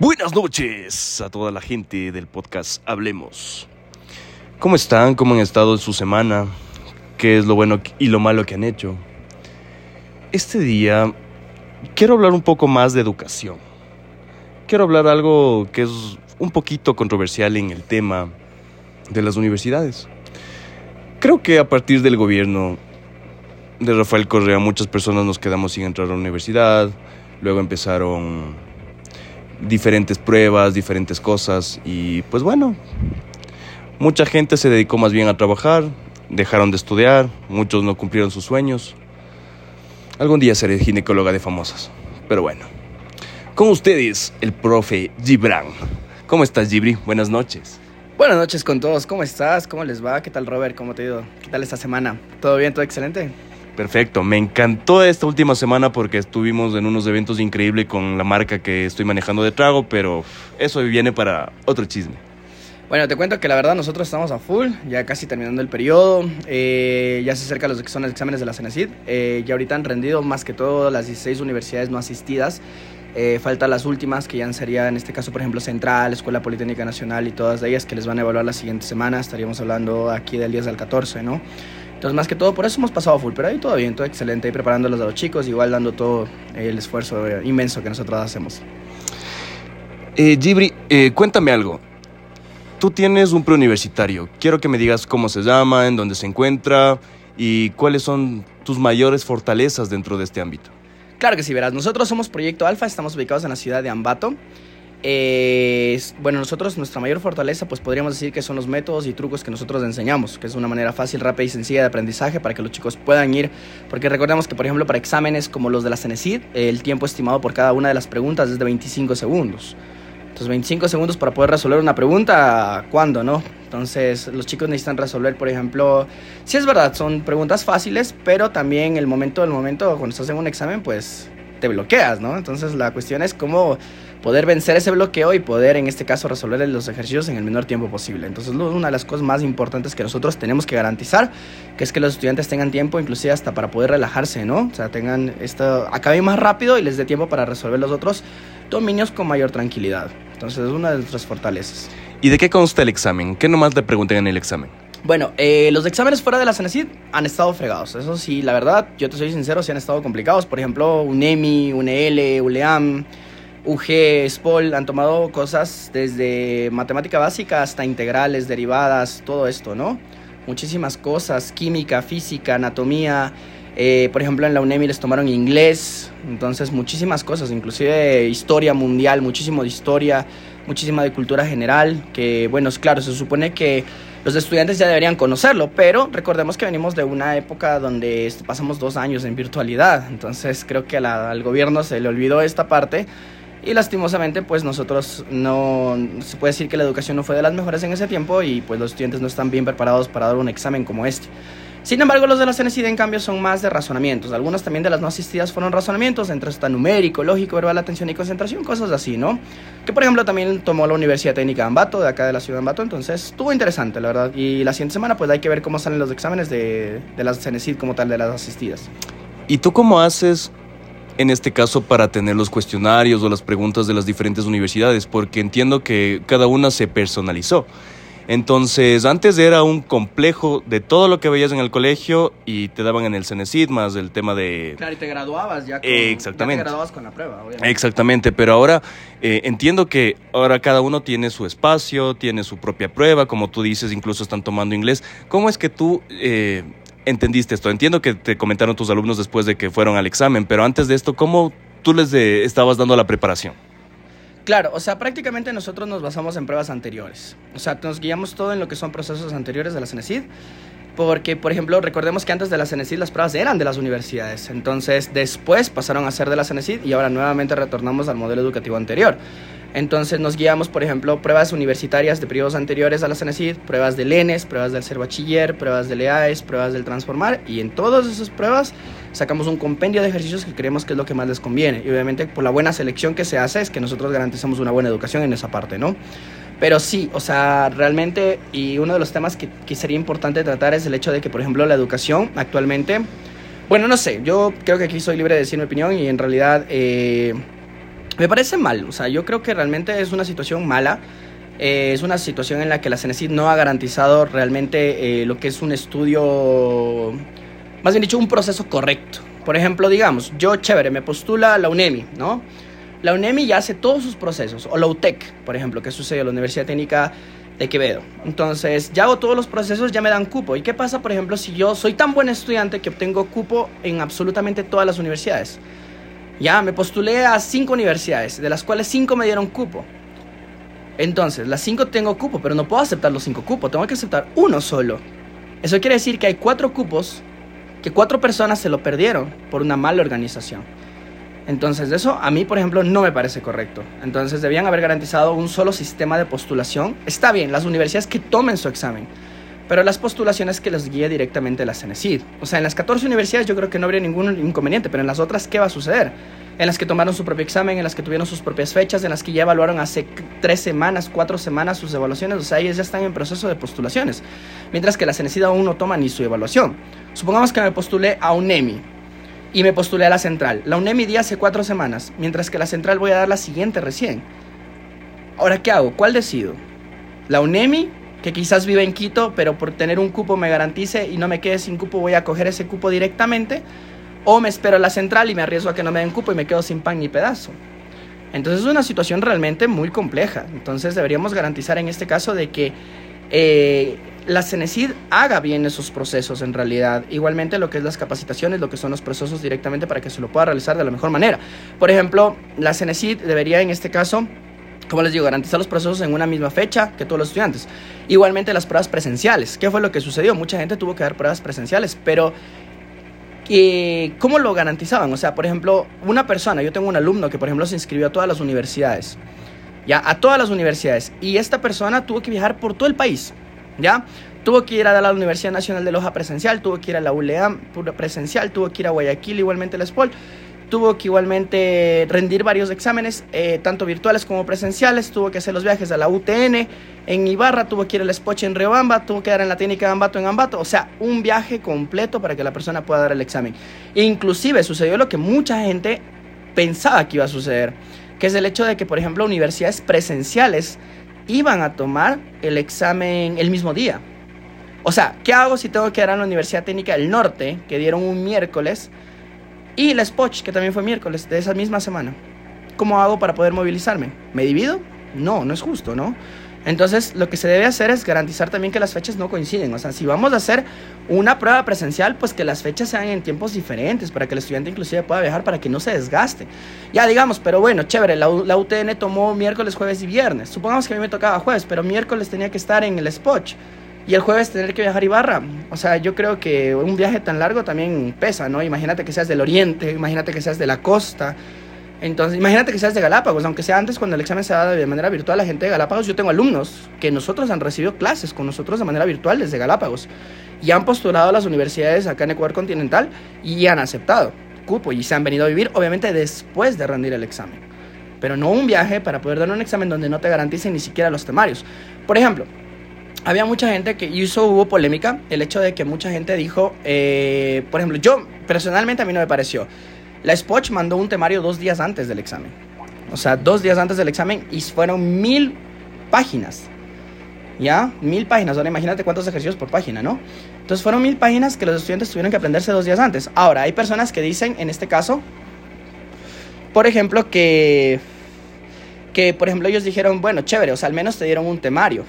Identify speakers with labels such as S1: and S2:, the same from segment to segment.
S1: Buenas noches a toda la gente del podcast Hablemos. ¿Cómo están? ¿Cómo han estado en su semana? ¿Qué es lo bueno y lo malo que han hecho? Este día quiero hablar un poco más de educación. Quiero hablar algo que es un poquito controversial en el tema de las universidades. Creo que a partir del gobierno de Rafael Correa muchas personas nos quedamos sin entrar a la universidad, luego empezaron diferentes pruebas, diferentes cosas y pues bueno, mucha gente se dedicó más bien a trabajar, dejaron de estudiar, muchos no cumplieron sus sueños. Algún día seré ginecóloga de famosas, pero bueno. Con ustedes, el profe Gibran. ¿Cómo estás, Gibri? Buenas noches.
S2: Buenas noches con todos, ¿cómo estás? ¿Cómo les va? ¿Qué tal, Robert? ¿Cómo te ha ido? ¿Qué tal esta semana? ¿Todo bien? ¿Todo excelente?
S1: Perfecto, me encantó esta última semana porque estuvimos en unos eventos increíbles con la marca que estoy manejando de trago, pero eso viene para otro chisme.
S2: Bueno, te cuento que la verdad nosotros estamos a full, ya casi terminando el periodo, eh, ya se acerca los son los exámenes de la CENESID, eh, ya ahorita han rendido más que todo las 16 universidades no asistidas, eh, faltan las últimas que ya sería en este caso por ejemplo Central, Escuela Politécnica Nacional y todas de ellas que les van a evaluar la siguiente semana, estaríamos hablando aquí del 10 al 14, ¿no? Entonces, más que todo, por eso hemos pasado full, pero ahí todo bien, todo excelente, ahí preparándolos a los chicos, igual dando todo el esfuerzo inmenso que nosotros hacemos.
S1: Eh, Gibri, eh, cuéntame algo. Tú tienes un preuniversitario. Quiero que me digas cómo se llama, en dónde se encuentra y cuáles son tus mayores fortalezas dentro de este ámbito.
S2: Claro que sí, verás. Nosotros somos Proyecto Alfa, estamos ubicados en la ciudad de Ambato. Eh, bueno, nosotros nuestra mayor fortaleza pues podríamos decir que son los métodos y trucos que nosotros enseñamos, que es una manera fácil, rápida y sencilla de aprendizaje para que los chicos puedan ir, porque recordemos que por ejemplo para exámenes como los de la CENESID, el tiempo estimado por cada una de las preguntas es de 25 segundos. Entonces 25 segundos para poder resolver una pregunta, ¿cuándo no? Entonces los chicos necesitan resolver, por ejemplo, si es verdad, son preguntas fáciles, pero también el momento del momento, cuando estás en un examen, pues te bloqueas, ¿no? Entonces la cuestión es cómo poder vencer ese bloqueo y poder en este caso resolver los ejercicios en el menor tiempo posible. Entonces una de las cosas más importantes que nosotros tenemos que garantizar, que es que los estudiantes tengan tiempo inclusive hasta para poder relajarse, ¿no? O sea, tengan esto, acaben más rápido y les dé tiempo para resolver los otros dominios con mayor tranquilidad. Entonces es una de nuestras fortalezas.
S1: ¿Y de qué consta el examen? ¿Qué nomás le pregunten en el examen?
S2: Bueno, eh, los exámenes fuera de la CENESID han estado fregados. Eso sí, la verdad, yo te soy sincero, sí han estado complicados. Por ejemplo, UNEMI, UNEL, ULEAM, UG, SPOL han tomado cosas desde matemática básica hasta integrales, derivadas, todo esto, ¿no? Muchísimas cosas, química, física, anatomía. Eh, por ejemplo, en la UNEMI les tomaron inglés, entonces muchísimas cosas, inclusive historia mundial, muchísimo de historia, muchísima de cultura general, que bueno, claro, se supone que los estudiantes ya deberían conocerlo, pero recordemos que venimos de una época donde pasamos dos años en virtualidad, entonces creo que al gobierno se le olvidó esta parte y lastimosamente, pues nosotros no, se puede decir que la educación no fue de las mejores en ese tiempo y pues los estudiantes no están bien preparados para dar un examen como este. Sin embargo, los de la CNCID en cambio son más de razonamientos. Algunos también de las no asistidas fueron razonamientos, entre está numérico, lógico, verbal, atención y concentración, cosas así, ¿no? Que por ejemplo también tomó la Universidad Técnica de Ambato, de acá de la ciudad de Ambato, entonces estuvo interesante, la verdad. Y la siguiente semana pues hay que ver cómo salen los exámenes de, de las CNCID como tal, de las asistidas.
S1: ¿Y tú cómo haces en este caso para tener los cuestionarios o las preguntas de las diferentes universidades, porque entiendo que cada una se personalizó. Entonces, antes era un complejo de todo lo que veías en el colegio y te daban en el CENESID más el tema de...
S2: Claro, y te graduabas ya
S1: con, Exactamente.
S2: te graduabas con la prueba, obviamente.
S1: Exactamente, pero ahora eh, entiendo que ahora cada uno tiene su espacio, tiene su propia prueba, como tú dices, incluso están tomando inglés. ¿Cómo es que tú eh, entendiste esto? Entiendo que te comentaron tus alumnos después de que fueron al examen, pero antes de esto, ¿cómo tú les estabas dando la preparación?
S2: Claro, o sea, prácticamente nosotros nos basamos en pruebas anteriores. O sea, nos guiamos todo en lo que son procesos anteriores de la CENESID. Porque, por ejemplo, recordemos que antes de la CENESID las pruebas eran de las universidades. Entonces, después pasaron a ser de la CENESID y ahora nuevamente retornamos al modelo educativo anterior. Entonces nos guiamos, por ejemplo, pruebas universitarias de periodos anteriores a la CENESID, pruebas del ENES, pruebas del ser bachiller, pruebas del EAES, pruebas del transformar y en todas esas pruebas sacamos un compendio de ejercicios que creemos que es lo que más les conviene. Y obviamente por la buena selección que se hace es que nosotros garantizamos una buena educación en esa parte, ¿no? Pero sí, o sea, realmente, y uno de los temas que, sería importante tratar es el hecho de que, por ejemplo, la educación actualmente, bueno, no sé, yo creo que aquí soy libre de decir mi opinión y en realidad... Eh, Me parece mal, o sea, yo creo que realmente es una situación mala. Eh, es una situación en la que la CENESID no ha garantizado realmente eh, lo que es un estudio, más bien dicho, un proceso correcto. Por ejemplo, digamos, yo, chévere, me postula la UNEMI, ¿no? La UNEMI ya hace todos sus procesos, o la UTEC, por ejemplo, que sucedió en la Universidad Técnica de Quevedo. Entonces, ya hago todos los procesos, ya me dan cupo. ¿Y qué pasa, por ejemplo, si yo soy tan buen estudiante que obtengo cupo en absolutamente todas las universidades? Ya, me postulé a cinco universidades, de las cuales cinco me dieron cupo. Entonces, las cinco tengo cupo, pero no puedo aceptar los cinco cupos, tengo que aceptar uno solo. Eso quiere decir que hay cuatro cupos que cuatro personas se lo perdieron por una mala organización. Entonces, eso a mí, por ejemplo, no me parece correcto. Entonces, debían haber garantizado un solo sistema de postulación. Está bien, las universidades que tomen su examen, pero las postulaciones que los guíe directamente la CENESID. O sea, en las 14 universidades yo creo que no habría ningún inconveniente, pero en las otras, ¿qué va a suceder? En las que tomaron su propio examen, en las que tuvieron sus propias fechas, en las que ya evaluaron hace tres semanas, cuatro semanas sus evaluaciones, o sea, ellos ya están en proceso de postulaciones, mientras que la CENESID aún no toma ni su evaluación. Supongamos que me postulé a UNEMI y me postulé a la central. La UNEMI di hace cuatro semanas, mientras que la central voy a dar la siguiente recién. Ahora, ¿qué hago? ¿Cuál decido? ¿La UNEMI que quizás vive en Quito, pero por tener un cupo me garantice y no me quede sin cupo, voy a coger ese cupo directamente, o me espero a la central y me arriesgo a que no me den cupo y me quedo sin pan ni pedazo. Entonces es una situación realmente muy compleja. Entonces deberíamos garantizar en este caso de que eh, la CENESID haga bien esos procesos en realidad. Igualmente lo que es las capacitaciones, lo que son los procesos directamente para que se lo pueda realizar de la mejor manera. Por ejemplo, la CENESID debería en este caso como les digo, garantizar los procesos en una misma fecha que todos los estudiantes. Igualmente las pruebas presenciales. ¿Qué fue lo que sucedió? Mucha gente tuvo que dar pruebas presenciales, pero eh, ¿cómo lo garantizaban? O sea, por ejemplo, una persona, yo tengo un alumno que por ejemplo se inscribió a todas las universidades, ya, a todas las universidades, y esta persona tuvo que viajar por todo el país, ¿ya? Tuvo que ir a la Universidad Nacional de Loja presencial, tuvo que ir a la ULEAM presencial, tuvo que ir a Guayaquil, igualmente la SPOL tuvo que igualmente rendir varios exámenes, eh, tanto virtuales como presenciales, tuvo que hacer los viajes a la UTN, en Ibarra, tuvo que ir al Spoche en Riobamba, tuvo que dar en la técnica de Ambato en Ambato, o sea, un viaje completo para que la persona pueda dar el examen. E inclusive sucedió lo que mucha gente pensaba que iba a suceder, que es el hecho de que, por ejemplo, universidades presenciales iban a tomar el examen el mismo día. O sea, ¿qué hago si tengo que dar en la Universidad Técnica del Norte, que dieron un miércoles? Y la Spoch, que también fue miércoles de esa misma semana. ¿Cómo hago para poder movilizarme? ¿Me divido? No, no es justo, ¿no? Entonces, lo que se debe hacer es garantizar también que las fechas no coinciden. O sea, si vamos a hacer una prueba presencial, pues que las fechas sean en tiempos diferentes, para que el estudiante inclusive pueda viajar, para que no se desgaste. Ya digamos, pero bueno, chévere, la, UTN tomó miércoles, jueves y viernes. Supongamos que a mí me tocaba jueves, pero miércoles tenía que estar en el Spoch y el jueves tener que viajar a Ibarra. O sea, yo creo que un viaje tan largo también pesa, ¿no? Imagínate que seas del oriente, imagínate que seas de la costa. Entonces, imagínate que seas de Galápagos, aunque sea antes cuando el examen se da de manera virtual, la gente de Galápagos, yo tengo alumnos que nosotros han recibido clases con nosotros de manera virtual desde Galápagos y han postulado a las universidades acá en Ecuador continental y han aceptado cupo y se han venido a vivir, obviamente después de rendir el examen. Pero no un viaje para poder dar un examen donde no te garanticen ni siquiera los temarios. Por ejemplo, había mucha gente que hizo, hubo polémica, el hecho de que mucha gente dijo, eh, por ejemplo, yo personalmente a mí no me pareció. La Spoch mandó un temario dos días antes del examen. O sea, dos días antes del examen y fueron mil páginas. ¿Ya? Mil páginas. Ahora imagínate cuántos ejercicios por página, ¿no? Entonces fueron mil páginas que los estudiantes tuvieron que aprenderse dos días antes. Ahora, hay personas que dicen, en este caso, por ejemplo, que, que, por ejemplo, ellos dijeron, bueno, chévere, o sea, al menos te dieron un temario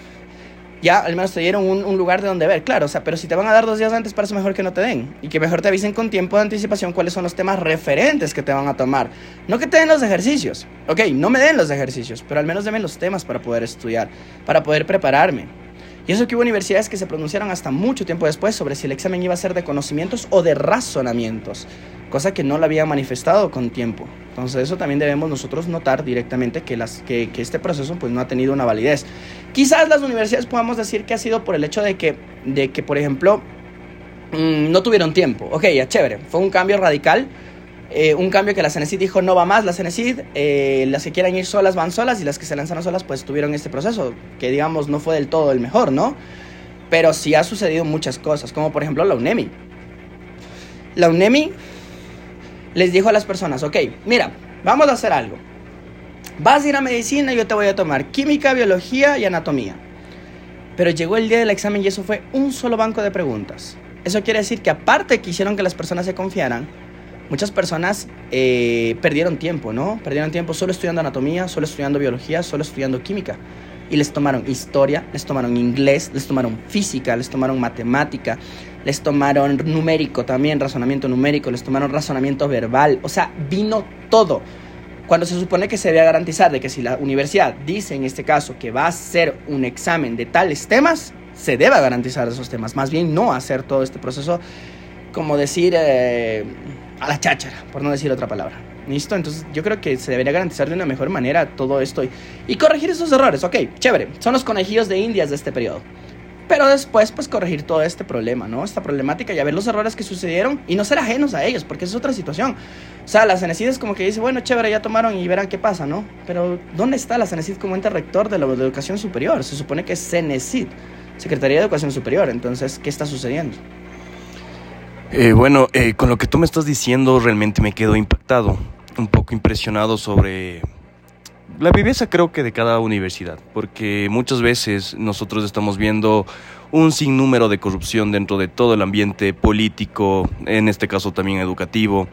S2: ya al menos te dieron un, lugar de donde ver, claro, o sea, pero si te van a dar dos días antes, parece mejor que no te den y que mejor te avisen con tiempo de anticipación cuáles son los temas referentes que te van a tomar. No que te den los ejercicios, ok, no me den los ejercicios, pero al menos denme los temas para poder estudiar, para poder prepararme. Y eso que hubo universidades que se pronunciaron hasta mucho tiempo después sobre si el examen iba a ser de conocimientos o de razonamientos, cosa que no lo había manifestado con tiempo. Entonces eso también debemos nosotros notar directamente que, las, que, que, este proceso pues no ha tenido una validez. Quizás las universidades podamos decir que ha sido por el hecho de que, de que por ejemplo, mmm, no tuvieron tiempo. Ok, ya chévere, fue un cambio radical eh, un cambio que la Cenecid dijo no va más la Cenecid, eh, las que quieran ir solas van solas y las que se lanzaron solas pues tuvieron este proceso, que digamos no fue del todo el mejor, ¿no? Pero sí ha sucedido muchas cosas, como por ejemplo la UNEMI. La UNEMI les dijo a las personas, ok, mira, vamos a hacer algo. Vas a ir a medicina, yo te voy a tomar química, biología y anatomía. Pero llegó el día del examen y eso fue un solo banco de preguntas. Eso quiere decir que aparte que hicieron que las personas se confiaran, muchas personas eh, perdieron tiempo, ¿no? Perdieron tiempo solo estudiando anatomía, solo estudiando biología, solo estudiando química. Y les tomaron historia, les tomaron inglés, les tomaron física, les tomaron matemática, les tomaron numérico también, razonamiento numérico, les tomaron razonamiento verbal. O sea, vino todo. Cuando se supone que se debe garantizar de que si la universidad dice en este caso que va a hacer un examen de tales temas, se debe garantizar esos temas. Más bien no hacer todo este proceso como decir eh, a la cháchara, por no decir otra palabra. ¿Listo? Entonces yo creo que se debería garantizar de una mejor manera todo esto y, y corregir esos errores. Ok, chévere. Son los conejillos de indias de este periodo. Pero después, pues corregir todo este problema, ¿no? Esta problemática y a ver los errores que sucedieron y no ser ajenos a ellos, porque es otra situación. O sea, la CENESID es como que dice, bueno, chévere, ya tomaron y verán qué pasa, ¿no? Pero ¿dónde está la CENESID como ente rector de la educación superior? Se supone que es CENESID, Secretaría de Educación Superior. Entonces, ¿qué está sucediendo?
S1: Eh, bueno, eh, con lo que tú me estás diciendo realmente me quedo impactado, un poco impresionado sobre la viveza creo que de cada universidad, porque muchas veces nosotros estamos viendo un sinnúmero de corrupción dentro de todo el ambiente político, en este caso también educativo.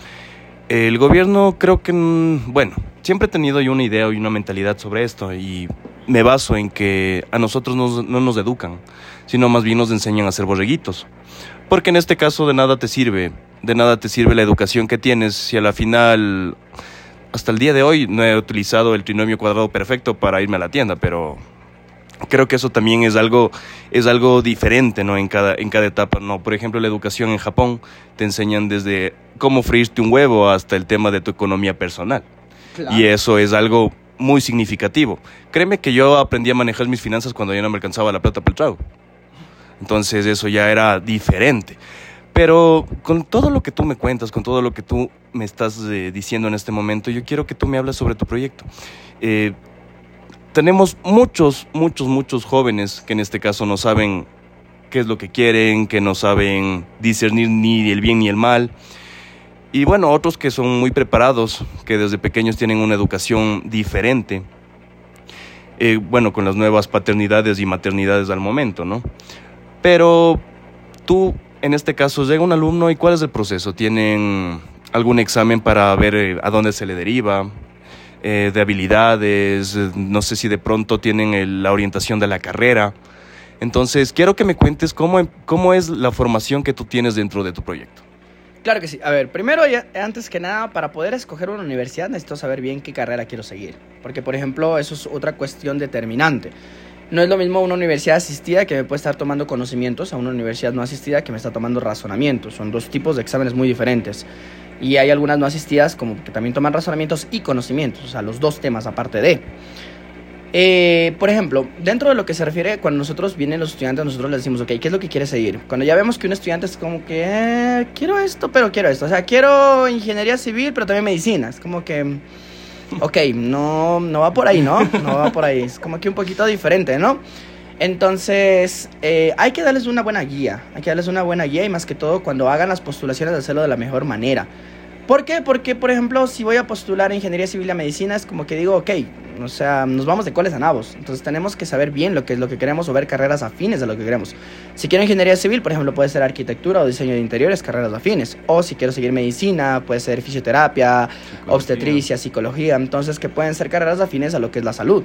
S1: El gobierno creo que, mm, bueno, siempre he tenido yo una idea y una mentalidad sobre esto y me baso en que a nosotros no nos educan, sino más bien nos enseñan a ser borreguitos. Porque en este caso de nada te sirve, de nada te sirve la educación que tienes si a la final, hasta el día de hoy no he utilizado el trinomio cuadrado perfecto para irme a la tienda, pero creo que eso también es algo, es algo diferente ¿no? en, cada, en cada etapa. ¿no? Por ejemplo, la educación en Japón te enseñan desde cómo freírte un huevo hasta el tema de tu economía personal. Y eso es algo muy significativo. Créeme que yo aprendí a manejar mis finanzas cuando ya no me alcanzaba la plata para el trago. Entonces eso ya era diferente. Pero con todo lo que tú me cuentas, con todo lo que tú me estás eh, diciendo en este momento, yo quiero que tú me hables sobre tu proyecto. Eh, tenemos muchos, muchos, muchos jóvenes que en este caso no saben qué es lo que quieren, que no saben discernir ni el bien ni el mal. Y bueno, otros que son muy preparados, que desde pequeños tienen una educación diferente. Eh, bueno, con las nuevas paternidades y maternidades al momento, ¿no? Pero tú, en este caso, llega un alumno y ¿cuál es el proceso? ¿Tienen algún examen para ver eh, a dónde se le deriva? Eh, de habilidades, eh, no sé si de pronto tienen la orientación de la carrera. Entonces, quiero que me cuentes cómo, cómo es la formación que tú tienes dentro de tu proyecto.
S2: Claro que sí. A ver, primero, antes que nada, para poder escoger una universidad necesito saber bien qué carrera quiero seguir. Porque, por ejemplo, eso es otra cuestión determinante. No es lo mismo una universidad asistida que me puede estar tomando conocimientos a una universidad no asistida que me está tomando razonamientos. Son dos tipos de exámenes muy diferentes. Y hay algunas no asistidas como que también toman razonamientos y conocimientos, o sea, los dos temas aparte de. Eh, por ejemplo, dentro de lo que se refiere cuando nosotros vienen los estudiantes, nosotros les decimos, ok, ¿qué es lo que quiere seguir? Cuando ya vemos que un estudiante es como que, eh, quiero esto, pero quiero esto. O sea, quiero ingeniería civil, pero también medicina. Es como que ok, no, no va por ahí, ¿no? No va por ahí. Es como que un poquito diferente, ¿no? Entonces, eh, hay que darles una buena guía. Hay que darles una buena guía y más que todo cuando hagan las postulaciones, hacerlo de la mejor manera. ¿Por qué? Porque, por ejemplo, si voy a postular ingeniería civil a medicina, es como que digo, ok, o sea, nos vamos de coles a nabos. Entonces tenemos que saber bien lo que es lo que queremos o ver carreras afines de lo que queremos. Si quiero ingeniería civil, por ejemplo, puede ser arquitectura o diseño de interiores, carreras afines. O si quiero seguir medicina, puede ser fisioterapia, obstetricia, psicología. Entonces, que pueden ser carreras afines a lo que es la salud.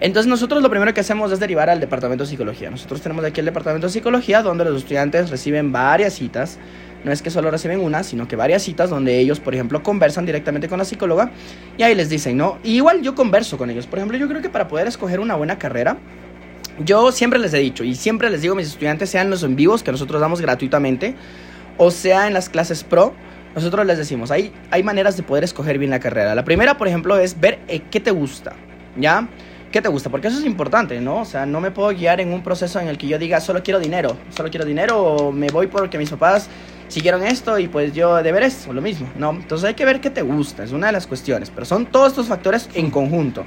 S2: Entonces nosotros lo primero que hacemos es derivar al departamento de psicología. Nosotros tenemos aquí el departamento de psicología donde los estudiantes reciben varias citas no es que solo reciben una, sino que varias citas donde ellos, por ejemplo, conversan directamente con la psicóloga y ahí les dicen, ¿no? igual yo converso con ellos. Por ejemplo, yo creo que para poder escoger una buena carrera, yo siempre les he dicho y siempre les digo a mis estudiantes, sean los en vivos que nosotros damos gratuitamente, o sea en las clases pro, nosotros les decimos, hay, hay maneras de poder escoger bien la carrera. La primera, por ejemplo, es ver eh, qué te gusta, ¿ya? ¿Qué te gusta? Porque eso es importante, ¿no? O sea, no me puedo guiar en un proceso en el que yo diga, solo quiero dinero, solo quiero dinero, o me voy porque mis papás siguieron esto y pues yo de ver esto, lo mismo, ¿no? Entonces hay que ver qué te gusta, es una de las cuestiones, pero son todos estos factores en conjunto.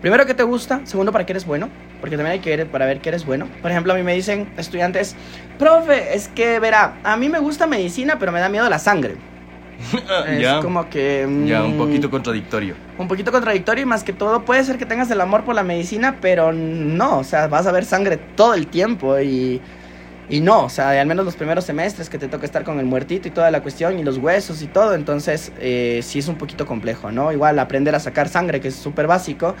S2: Primero, ¿qué te gusta? Segundo, ¿para qué eres bueno? Porque también hay que ver para ver qué eres bueno. Por ejemplo, a mí me dicen estudiantes, profe, es que verá, a mí me gusta medicina, pero me da miedo la sangre. es
S1: ya,
S2: como que...
S1: ya, un
S2: mm,
S1: poquito contradictorio.
S2: un poquito contradictorio y más que todo puede ser que tengas el amor por la medicina, pero no, o sea, vas a ver sangre todo el tiempo y, y no, o sea, al menos los primeros semestres que te toca estar con el muertito y toda la cuestión y los huesos y todo, entonces eh, sí es un poquito complejo, ¿no? Igual aprender a sacar sangre, que es súper básico,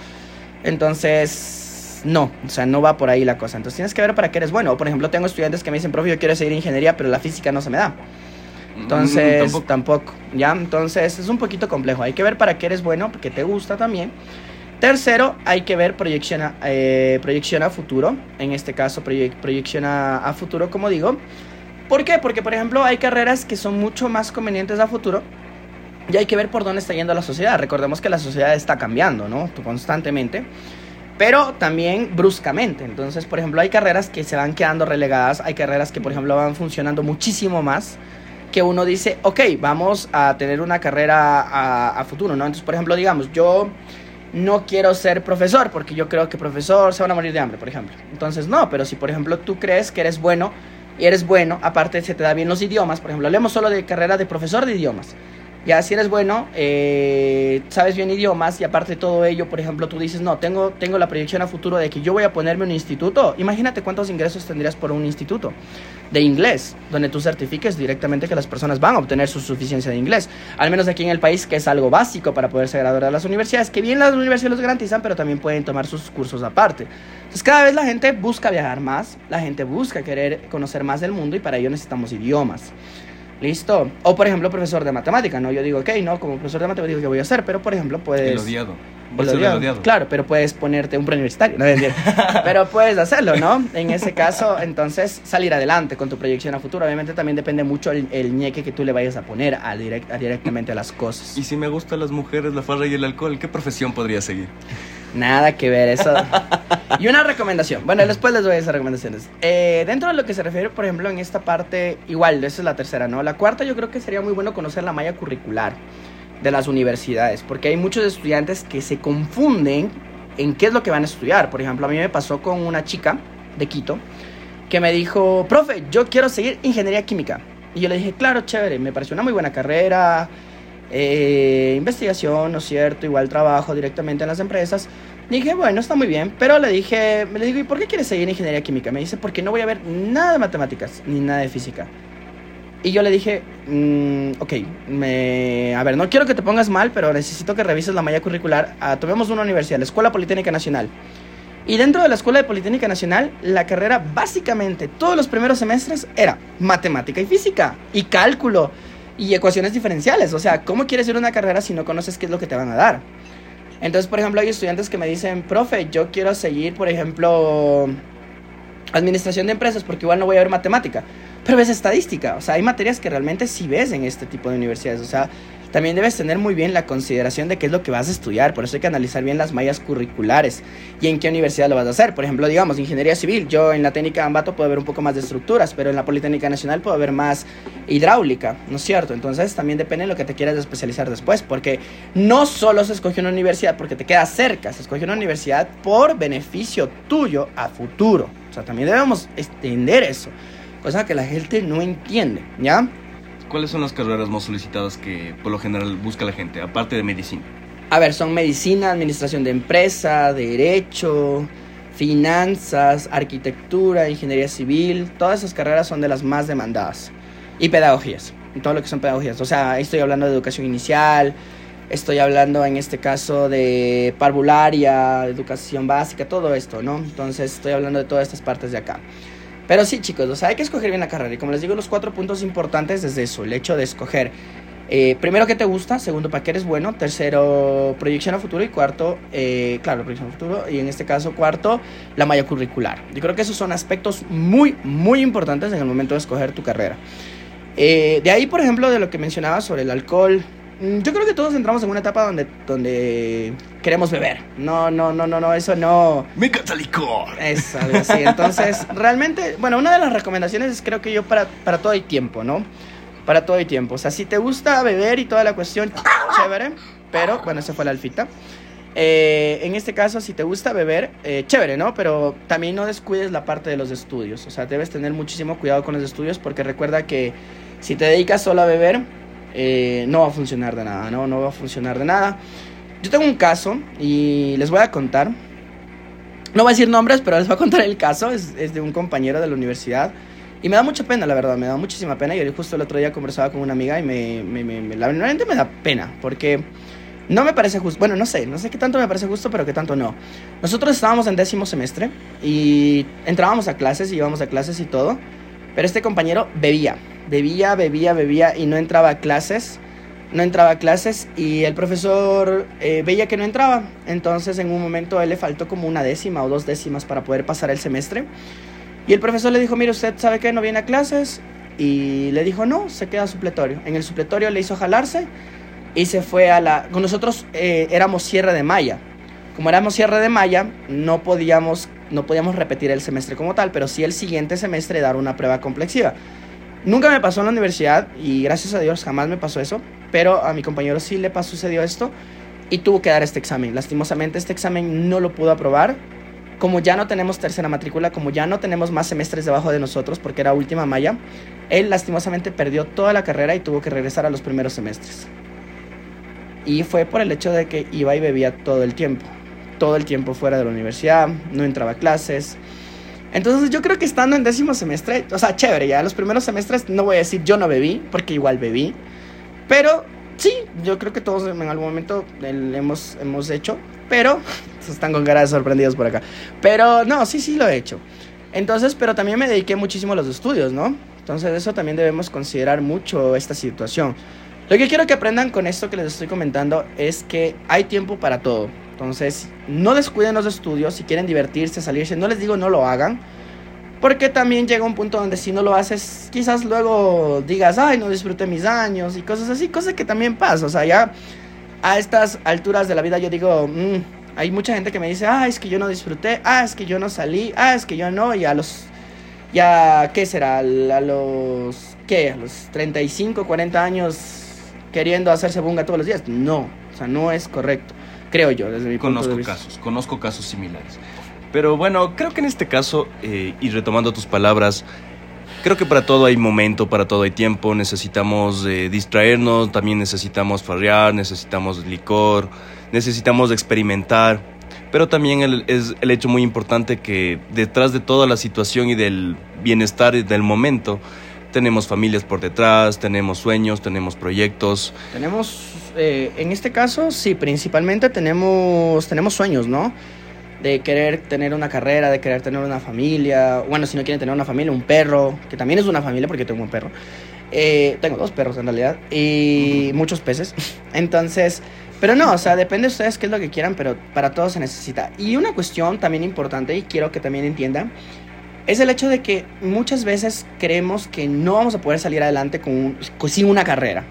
S2: entonces no, o sea, no va por ahí la cosa, entonces tienes que ver para qué eres bueno, por ejemplo tengo estudiantes que me dicen, profe, yo quiero seguir ingeniería, pero la física no se me da. Entonces,
S1: Mm, tampoco.
S2: tampoco. ¿ya? Entonces, es un poquito complejo. Hay que ver para qué eres bueno, porque te gusta también. Tercero, hay que ver proyección a, eh, a futuro. En este caso, proye- proyección a, futuro, como digo. ¿Por qué? Porque, por ejemplo, hay carreras que son mucho más convenientes a futuro. Y hay que ver por dónde está yendo la sociedad. Recordemos que la sociedad está cambiando, ¿no? Constantemente. Pero también bruscamente. Entonces, por ejemplo, hay carreras que se van quedando relegadas. Hay carreras que, por ejemplo, van funcionando muchísimo más que uno dice, ok, vamos a tener una carrera a futuro, ¿no? Entonces, por ejemplo, digamos, yo no quiero ser profesor porque yo creo que profesor se van a morir de hambre, por ejemplo. Entonces, no, pero si, por ejemplo, tú crees que eres bueno y eres bueno, aparte se te da bien los idiomas, por ejemplo, hablemos solo de carrera de profesor de idiomas. Ya si eres bueno, eh, sabes bien idiomas y aparte de todo ello, por ejemplo, tú dices, no, tengo, tengo la proyección a futuro de que yo voy a ponerme un instituto. Imagínate cuántos ingresos tendrías por un instituto de inglés, donde tú certifiques directamente que las personas van a obtener su suficiencia de inglés. Al menos aquí en el país, que es algo básico para poderse graduar de las universidades, que bien las universidades los garantizan, pero también pueden tomar sus cursos aparte. Entonces cada vez la gente busca viajar más, la gente busca querer conocer más del mundo y para ello necesitamos idiomas. ¿Listo? O por ejemplo, profesor de matemática, ¿no? Yo digo, ok, no, como profesor de matemática, ¿qué voy a hacer? Pero por ejemplo, puedes...
S1: El odiado.
S2: El odiado. Claro, pero puedes ponerte un preuniversitario. No, pero puedes hacerlo, ¿no? En ese caso, entonces, salir adelante con tu proyección a futuro. Obviamente también depende mucho el, el ñeque que tú le vayas a poner a direct- a directamente a las cosas.
S1: Y si me gustan las mujeres, la farra y el alcohol, ¿qué profesión podría seguir?
S2: Nada que ver eso. Y una recomendación. Bueno, después les doy esas recomendaciones. Eh, dentro de lo que se refiere, por ejemplo, en esta parte, igual, esa es la tercera, ¿no? La cuarta yo creo que sería muy bueno conocer la malla curricular de las universidades, porque hay muchos estudiantes que se confunden en qué es lo que van a estudiar. Por ejemplo, a mí me pasó con una chica de Quito que me dijo, profe, yo quiero seguir ingeniería química. Y yo le dije, claro, chévere, me pareció una muy buena carrera, eh, investigación, ¿no es cierto? Igual trabajo directamente en las empresas. Dije, bueno, está muy bien, pero le dije, le digo, ¿y por qué quieres seguir ingeniería química? Me dice, porque no voy a ver nada de matemáticas ni nada de física. Y yo le dije, mm, ok, me, a ver, no quiero que te pongas mal, pero necesito que revises la malla curricular. Ah, tomemos una universidad, la Escuela Politécnica Nacional. Y dentro de la Escuela de Politécnica Nacional, la carrera básicamente todos los primeros semestres era matemática y física, y cálculo, y ecuaciones diferenciales. O sea, ¿cómo quieres ir a una carrera si no conoces qué es lo que te van a dar? Entonces, por ejemplo, hay estudiantes que me dicen, profe, yo quiero seguir, por ejemplo, administración de empresas, porque igual no voy a ver matemática. Pero ves estadística, o sea, hay materias que realmente sí ves en este tipo de universidades, o sea, también debes tener muy bien la consideración de qué es lo que vas a estudiar, por eso hay que analizar bien las mallas curriculares y en qué universidad lo vas a hacer. Por ejemplo, digamos, ingeniería civil, yo en la técnica de Ambato puedo ver un poco más de estructuras, pero en la Politécnica Nacional puedo ver más hidráulica, ¿no es cierto? Entonces también depende de lo que te quieras especializar después, porque no solo se escoge una universidad porque te queda cerca, se escoge una universidad por beneficio tuyo a futuro. O sea, también debemos extender eso, cosa que la gente no entiende, ¿ya?
S1: ¿Cuáles son las carreras más solicitadas que por lo general busca la gente, aparte de medicina?
S2: A ver, son medicina, administración de empresa, derecho, finanzas, arquitectura, ingeniería civil. Todas esas carreras son de las más demandadas. Y pedagogías, todo lo que son pedagogías. O sea, estoy hablando de educación inicial, estoy hablando en este caso de parvularia, educación básica, todo esto, ¿no? Entonces estoy hablando de todas estas partes de acá. Pero sí, chicos, o sea, hay que escoger bien la carrera. Y como les digo, los cuatro puntos importantes es eso, el hecho de escoger. eh, primero, ¿qué te gusta? Segundo, ¿para qué eres bueno? Tercero, proyección a futuro. Y cuarto, eh, claro, proyección a futuro. Y en este caso, cuarto, la malla curricular. Yo creo que esos son aspectos muy, muy importantes en el momento de escoger tu carrera. Eh, de ahí, por ejemplo, de lo que mencionaba sobre el alcohol. mm, Yo creo que todos entramos en una etapa donde, donde queremos beber. No, no, no, no, no, eso no.
S1: ¡Me encanta el licor!
S2: Es algo así. Entonces, realmente, bueno, una de las recomendaciones es creo que yo para, para todo hay tiempo, ¿no? Para todo hay tiempo. O sea, si te gusta beber y toda la cuestión, chévere. Pero, bueno, esa fue la alfita. Eh, en este caso, si te gusta beber, eh, chévere, ¿no? Pero también no descuides la parte de los estudios. O sea, debes tener muchísimo cuidado con los estudios porque recuerda que si te dedicas solo a beber, eh, no va a funcionar de nada, ¿no? No va a funcionar de nada. Yo tengo un caso y les voy a contar. No voy a decir nombres, pero les voy a contar el caso. Es, de un compañero de la universidad. Y me da mucha pena, la verdad, me da muchísima pena. Yo justo el otro día conversaba con una amiga y me, me, me da pena, porque no me parece justo. Bueno, no sé, no sé qué tanto me parece justo, pero qué tanto no. Nosotros estábamos en décimo semestre y entrábamos a clases y íbamos a clases y todo, pero este compañero bebía, bebía, bebía, bebía y no entraba a clases. No entraba a clases y el profesor eh, veía que no entraba. Entonces en un momento a él le faltó como una décima o dos décimas para poder pasar el semestre. Y el profesor le dijo, mire, ¿usted sabe que no viene a clases? Y le dijo, no, se queda supletorio. En el supletorio le hizo jalarse y se fue a la... Con nosotros eh, éramos cierre de malla. Como éramos cierre de malla, no podíamos, no podíamos repetir el semestre como tal, pero sí el siguiente semestre dar una prueba complexiva. Nunca me pasó en la universidad y gracias a Dios jamás me pasó eso, pero a mi compañero sí le pasó, sucedió esto y tuvo que dar este examen. Lastimosamente este examen no lo pudo aprobar como ya no tenemos tercera matrícula, como ya no tenemos más semestres debajo de nosotros, porque era última malla, él lastimosamente perdió toda la carrera y tuvo que regresar a los primeros semestres. Y fue por el hecho de que iba y bebía todo el tiempo, todo el tiempo fuera de la universidad, no entraba a clases. Entonces yo creo que estando en décimo semestre, o sea, chévere, ya los primeros semestres no voy a decir yo no bebí, porque igual bebí, pero sí, yo creo que todos en algún momento hemos, hemos hecho, pero están con cara de sorprendidos por acá. Pero no, sí, sí lo he hecho. Entonces, pero también me dediqué muchísimo a los estudios, ¿no? Entonces, eso también debemos considerar mucho esta situación. Lo que quiero que aprendan con esto que les estoy comentando es que hay tiempo para todo. Entonces, no descuiden los estudios. Si quieren divertirse, salirse, no les digo no lo hagan. Porque también llega un punto donde si no lo haces, quizás luego digas, ay, no disfruté mis años y cosas así, cosas que también pasa. O sea, ya a estas alturas de la vida yo digo, mmm, hay mucha gente que me dice, ah, es que yo no disfruté, ah, es que yo no salí, ah, es que yo no, y a los, ya, ¿qué será? A los, ¿qué? A los 35, 40 años queriendo hacerse bunga todos los días. No, o sea, no es correcto, creo yo, desde mi
S1: conozco
S2: punto de vista.
S1: casos, conozco casos similares. Pero bueno, creo que en este caso, eh, y retomando tus palabras, creo que para todo hay momento, para todo hay tiempo, necesitamos eh, distraernos, también necesitamos farrear, necesitamos licor, necesitamos experimentar, pero también es el hecho muy importante que detrás de toda la situación y del bienestar del momento, tenemos familias por detrás, tenemos sueños, tenemos proyectos.
S2: Tenemos, eh, en este caso, sí, principalmente tenemos, tenemos sueños, ¿no? De querer tener una carrera, de querer tener una familia, bueno, si no quieren tener una familia, un perro, que también es una familia porque tengo un perro. Eh, tengo dos perros en realidad y muchos peces. Entonces, pero no, o sea, depende de ustedes qué es lo que quieran, pero para todo se necesita. Y una cuestión también importante, y quiero que también entiendan, es el hecho de que muchas veces creemos que no vamos a poder salir adelante con, sin una carrera.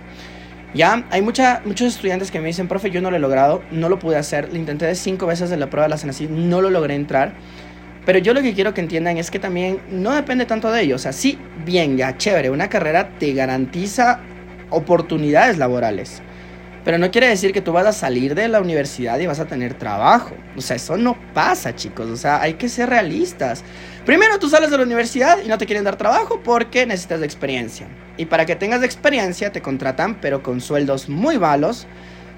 S2: Ya, hay mucha, muchos estudiantes que me dicen, profe, yo no lo he logrado, no lo pude hacer, lo intenté de cinco veces de la prueba de la CNC, no lo logré entrar. Pero yo lo que quiero que entiendan es que también no depende tanto de ello. O bien, ya, chévere, una carrera te garantiza oportunidades laborales. Pero no quiere decir que tú vas a salir de la universidad y vas a tener trabajo. O sea, eso no pasa, chicos. O sea, hay que ser realistas. Primero, tú sales de la universidad y no te quieren dar trabajo porque necesitas experiencia. Y para que tengas experiencia, te contratan, pero con sueldos muy malos.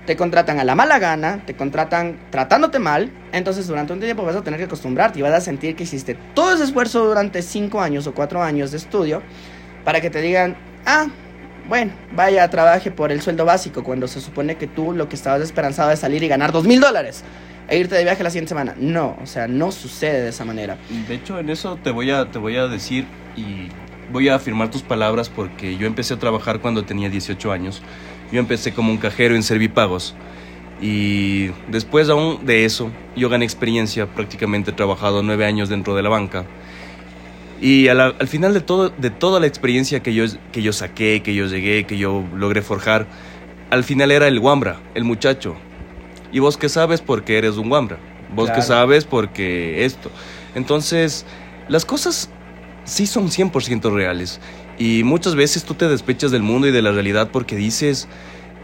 S2: Te contratan a la mala gana, te contratan tratándote mal. Entonces, durante un tiempo vas a tener que acostumbrarte y vas a sentir que hiciste todo ese esfuerzo durante 5 años o 4 años de estudio para que te digan, ah, bueno, vaya, trabaje por el sueldo básico cuando se supone que tú lo que estabas esperanzado es salir y ganar dos mil dólares e irte de viaje la siguiente semana. No, o sea, no sucede de esa manera.
S1: De hecho, en eso te voy a, te voy a decir y voy a afirmar tus palabras porque yo empecé a trabajar cuando tenía 18 años. Yo empecé como un cajero en Servipagos. Y después aún de eso, yo gané experiencia, prácticamente he trabajado nueve años dentro de la banca. Y al, final de, todo, de toda la experiencia que yo, que yo saqué, que yo llegué, que yo logré forjar, al final era el Wambra, el muchacho. Y vos qué sabes porque eres un Wambra. Vos qué sabes porque esto. Entonces, las cosas sí son 100% reales. Y muchas veces tú te despechas del mundo y de la realidad porque dices,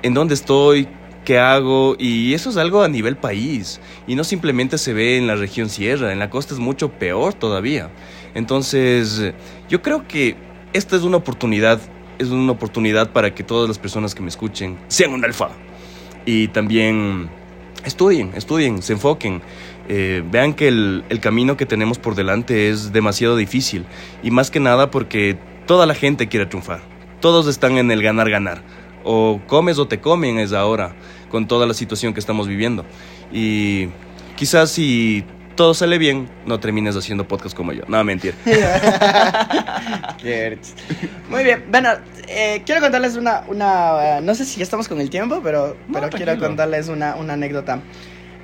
S1: ¿en dónde estoy? ¿Qué hago? Y eso es algo a nivel país. Y no simplemente se ve en la región sierra, en la costa es mucho peor todavía. Entonces, yo creo que esta es una oportunidad es una oportunidad para que todas las personas que me escuchen sean un alfa. Y también estudien, estudien, se enfoquen. Eh, vean que el, el camino que tenemos por delante es demasiado difícil. Y más que nada porque toda la gente quiere triunfar. Todos están en el ganar-ganar. O comes o te comen es ahora, con toda la situación que estamos viviendo. Y quizás si todo sale bien, no termines haciendo podcast como yo. No, mentira.
S2: Muy bien, bueno, eh, quiero contarles una, una, eh, no sé si ya estamos con el tiempo, pero,
S1: No,
S2: pero quiero contarles una, una anécdota.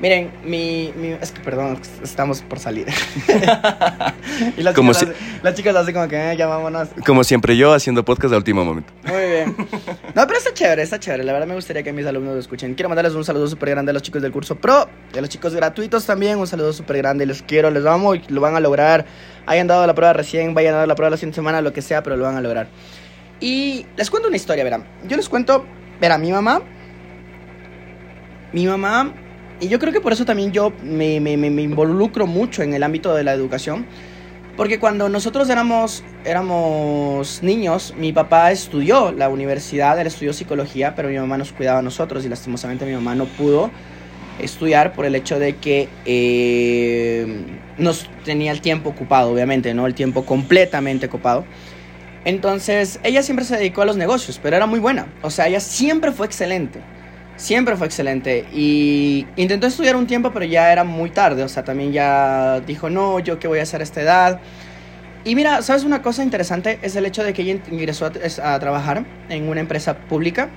S2: Miren, mi, mi, es que perdón, estamos por salir. y las
S1: Como
S2: chicas, las chicas hacen como que, eh, ya vámonos.
S1: Como siempre yo haciendo podcast a último momento.
S2: Muy bien. No, pero está chévere, está chévere. La verdad me gustaría que mis alumnos lo escuchen. Quiero mandarles un saludo súper grande a los chicos del curso Pro, y a los chicos gratuitos también. Un saludo súper grande. Les quiero, les amo y lo van a lograr. Hayan dado la prueba recién, vayan a dar la prueba la siguiente semana, lo que sea, pero lo van a lograr. Y les cuento una historia, verán. Yo les cuento, verán, mi mamá. Mi mamá. Y yo creo que por eso también yo me, me, me, involucro mucho en el ámbito de la educación. Porque cuando nosotros éramos, éramos niños, mi papá estudió la universidad, él estudió psicología, pero mi mamá nos cuidaba a nosotros y lastimosamente mi mamá no pudo estudiar por el hecho de que eh, nos tenía el tiempo ocupado, obviamente, ¿no? El tiempo completamente ocupado. Entonces, ella siempre se dedicó a los negocios, pero era muy buena. O sea, ella siempre fue excelente. Siempre fue excelente. Y intentó estudiar un tiempo, pero ya era muy tarde. O sea, también ya dijo, no, yo qué voy a hacer a esta edad. Y mira, ¿sabes una cosa interesante? Es el hecho de que ella ingresó a, trabajar en una empresa pública.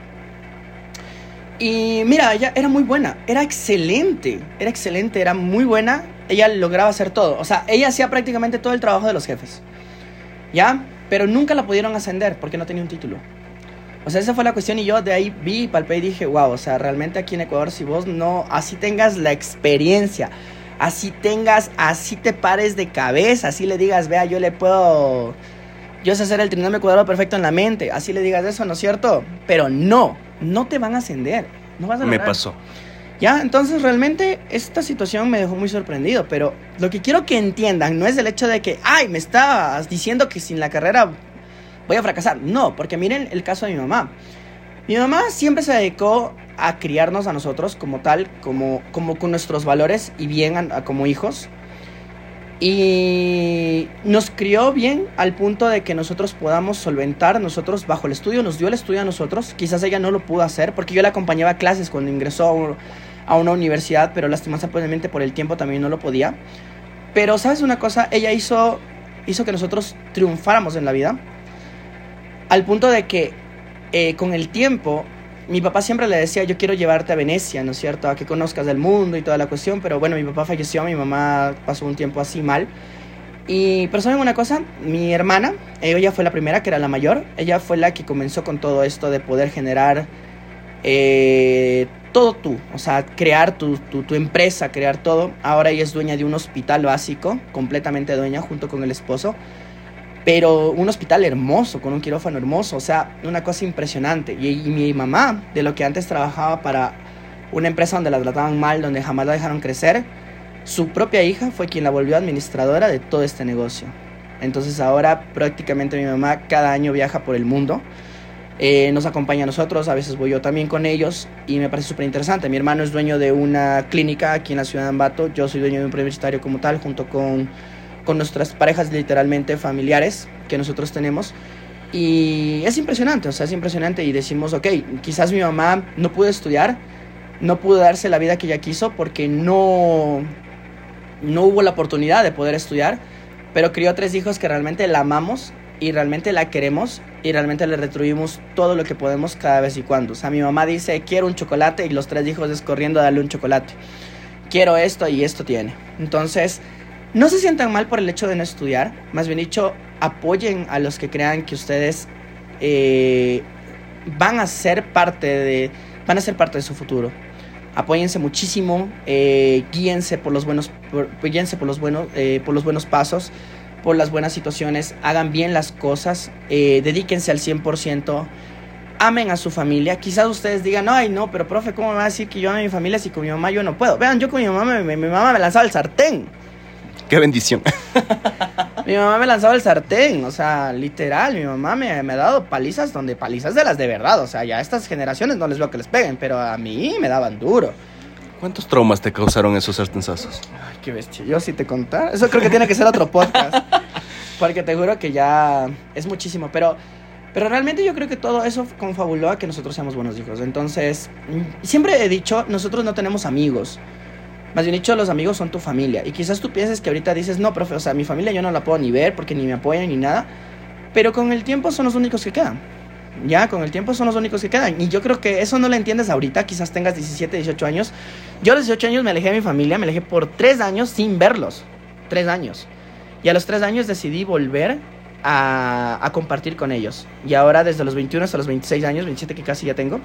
S2: Y mira, ella era muy buena, era excelente, era excelente, era muy buena. Ella lograba hacer todo. O sea, ella hacía prácticamente todo el trabajo de los jefes. ¿Ya? Pero nunca la pudieron ascender porque no tenía un título. O sea, esa fue la cuestión y yo de ahí vi, palpé y dije, wow, o sea, realmente aquí en Ecuador si vos no, así tengas la experiencia, así tengas, así te pares de cabeza, así le digas, vea, yo le puedo, yo sé hacer el trinomio cuadrado perfecto en la mente, así le digas eso, ¿no es cierto? Pero no, no te van a ascender, no vas a
S1: Me
S2: lograr.
S1: pasó.
S2: Ya, entonces realmente esta situación me dejó muy sorprendido, pero lo que quiero que entiendan no es el hecho de que, ay, me estabas diciendo que sin la carrera voy a fracasar. No, porque miren el caso de mi mamá. Mi mamá siempre se dedicó a criarnos a nosotros como tal, como, como con nuestros valores y bien a- a- como hijos. Y nos crió bien al punto de que nosotros podamos solventar nosotros bajo el estudio, nos dio el estudio a nosotros. Quizás ella no lo pudo hacer porque yo la acompañaba a clases cuando ingresó a un- a una universidad, pero lastimosamente por el tiempo también no lo podía. Pero sabes una cosa, ella hizo, hizo que nosotros triunfáramos en la vida al punto de que eh, con el tiempo mi papá siempre le decía, yo quiero llevarte a Venecia, ¿no es cierto? A que conozcas del mundo y toda la cuestión, pero bueno, mi papá falleció, mi mamá pasó un tiempo así mal. Y, pero saben una cosa, mi hermana, ella fue la primera, que era la mayor, ella fue la que comenzó con todo esto de poder generar eh, todo tú, o sea, crear tu, tu empresa, crear todo. Ahora ella es dueña de un hospital básico, completamente dueña, junto con el esposo pero un hospital hermoso, con un quirófano hermoso, o sea, una cosa impresionante. Y, y mi mamá, de lo que antes trabajaba para una empresa donde la trataban mal, donde jamás la dejaron crecer, su propia hija fue quien la volvió administradora de todo este negocio. Entonces ahora prácticamente mi mamá cada año viaja por el mundo. Eh, nos acompaña a nosotros, a veces voy yo también con ellos y me parece súper interesante. Mi hermano es dueño de una clínica aquí en la ciudad de Ambato, yo soy dueño de un universitario como tal, junto con con nuestras parejas literalmente familiares que nosotros tenemos. Y es impresionante, o sea, es impresionante y decimos, ok, quizás mi mamá no pudo estudiar, no pudo darse la vida que ella quiso porque no, no hubo la oportunidad de poder estudiar, pero crió tres hijos que realmente la amamos y realmente la queremos y realmente le retribuimos todo lo que podemos cada vez y cuando. O sea, mi mamá dice, quiero un chocolate y los tres hijos es corriendo a darle un chocolate. Quiero esto y esto tiene. Entonces, no se sientan mal por el hecho de no estudiar, más bien dicho, apoyen a los que crean que ustedes eh, van a ser parte de van a ser parte de su futuro. Apóyense muchísimo, eh, guíense por los buenos, guíense por los buenos, eh, por los buenos pasos, por las buenas situaciones, hagan bien las cosas, eh, dedíquense al 100%, amen a su familia. Quizás ustedes digan, ay no, pero profe, ¿cómo me va a decir que yo amo a mi familia si con mi mamá yo no puedo? Vean, yo con mi mamá, me- mi mamá me lanzaba el sartén.
S1: Qué bendición.
S2: Mi mamá me lanzaba el sartén, o sea, literal, mi mamá me, me, ha dado palizas donde palizas de las de verdad, o sea, ya a estas generaciones no les veo que les peguen, pero a mí me daban duro.
S1: ¿Cuántos traumas te causaron esos sartenzazos?
S2: Ay, qué bestia, yo sí te contar. Eso creo que tiene que ser otro podcast. porque te juro que ya es muchísimo, pero... Pero realmente yo creo que todo eso confabuló a que nosotros seamos buenos hijos. Entonces, siempre he dicho, nosotros no tenemos amigos. Más bien dicho, los amigos son tu familia. Y quizás tú pienses que ahorita dices, no, profe, o sea, mi familia yo no la puedo ni ver porque ni me apoyan ni nada. Pero con el tiempo son los únicos que quedan. Ya, con el tiempo son los únicos que quedan. Y yo creo que eso no lo entiendes ahorita. Quizás tengas 17, 18 años. Yo a los 18 años me alejé de mi familia. Me alejé por 3 años sin verlos. 3 años. Y a los 3 años decidí volver a, a compartir con ellos. Y ahora desde los 21 hasta los 26 años, 27 que casi ya tengo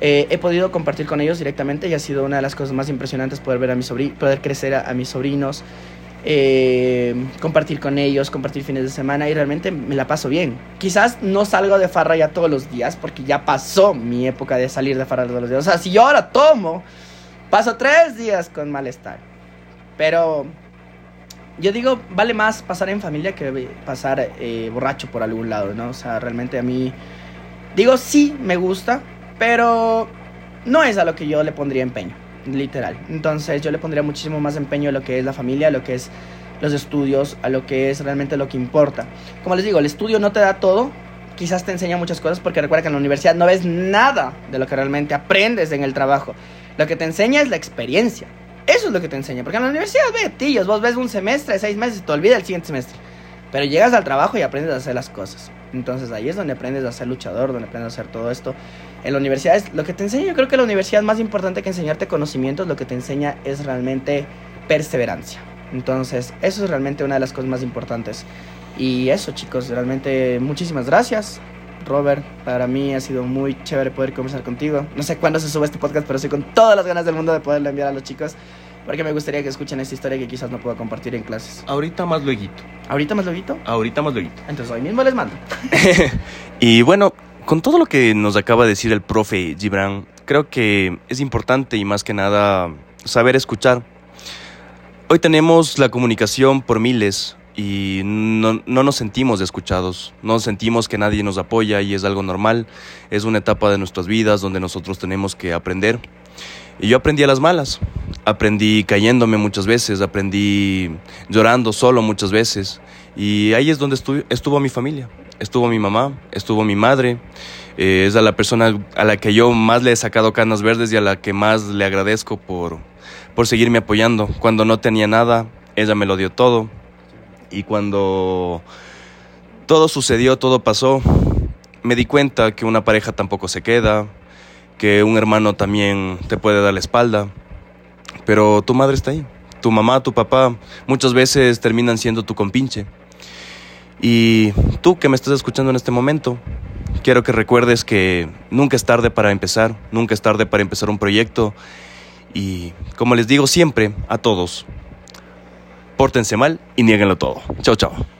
S2: eh, he podido compartir con ellos directamente y ha sido una de las cosas más impresionantes poder ver a mi sobrino, poder crecer a, mis sobrinos, eh, compartir con ellos, compartir fines de semana y realmente me la paso bien. Quizás no salgo de farra ya todos los días porque ya pasó mi época de salir de farra todos los días. O sea, si yo ahora tomo, paso tres días con malestar. Pero yo digo, vale más pasar en familia que pasar eh, borracho por algún lado, ¿no? O sea, realmente a mí, digo, sí, me gusta, pero no es a lo que yo le pondría empeño, literal. Entonces yo le pondría muchísimo más empeño a lo que es la familia, a lo que es los estudios, a lo que es realmente lo que importa. Como les digo, el estudio no te da todo, quizás te enseña muchas cosas porque recuerda que en la universidad no ves nada de lo que realmente aprendes en el trabajo. Lo que te enseña es la experiencia. Eso es lo que te enseña. Porque en la universidad ve tíos, vos ves un semestre, seis meses te olvidas el siguiente semestre. Pero llegas al trabajo y aprendes a hacer las cosas. Entonces ahí es donde aprendes a ser luchador, donde aprendes a hacer todo esto. En la universidad es lo que te enseña, yo creo que la universidad más importante que enseñarte conocimientos, lo que te enseña es realmente perseverancia. Entonces, eso es realmente una de las cosas más importantes. Y eso, chicos, realmente muchísimas gracias. Robert, para mí ha sido muy chévere poder conversar contigo. No sé cuándo se sube este podcast, pero estoy con todas las ganas del mundo de poderlo enviar a los chicos. Porque me gustaría que escuchen esta historia que quizás no pueda compartir en clases.
S1: Ahorita más luego.
S2: ¿Ahorita más luego?
S1: Ahorita más luego.
S2: Entonces hoy mismo les mando.
S1: y bueno, con todo lo que nos acaba de decir el profe Gibran, creo que es importante y más que nada saber escuchar. Hoy tenemos la comunicación por miles y no, no, nos sentimos escuchados, no sentimos que nadie nos apoya y es algo normal, es una etapa de nuestras vidas donde nosotros tenemos que aprender. Y yo aprendí a las malas, aprendí cayéndome muchas veces, aprendí llorando solo muchas veces. Y ahí es donde estuvo, estuvo mi familia, estuvo mi mamá, estuvo mi madre. Eh, es a la persona a la que yo más le he sacado canas verdes y a la que más le agradezco por, por seguirme apoyando. Cuando no tenía nada, ella me lo dio todo. Y cuando todo sucedió, todo pasó, me di cuenta que una pareja tampoco se queda, que un hermano también te puede dar la espalda pero tu madre está ahí. Tu mamá, tu papá, muchas veces terminan siendo tu compinche. Y tú que me estás escuchando en este momento, quiero que recuerdes que nunca es tarde para empezar, nunca es tarde para empezar un proyecto. Y como les digo siempre a todos, pórtense mal y nieguenlo todo. Chao, chao.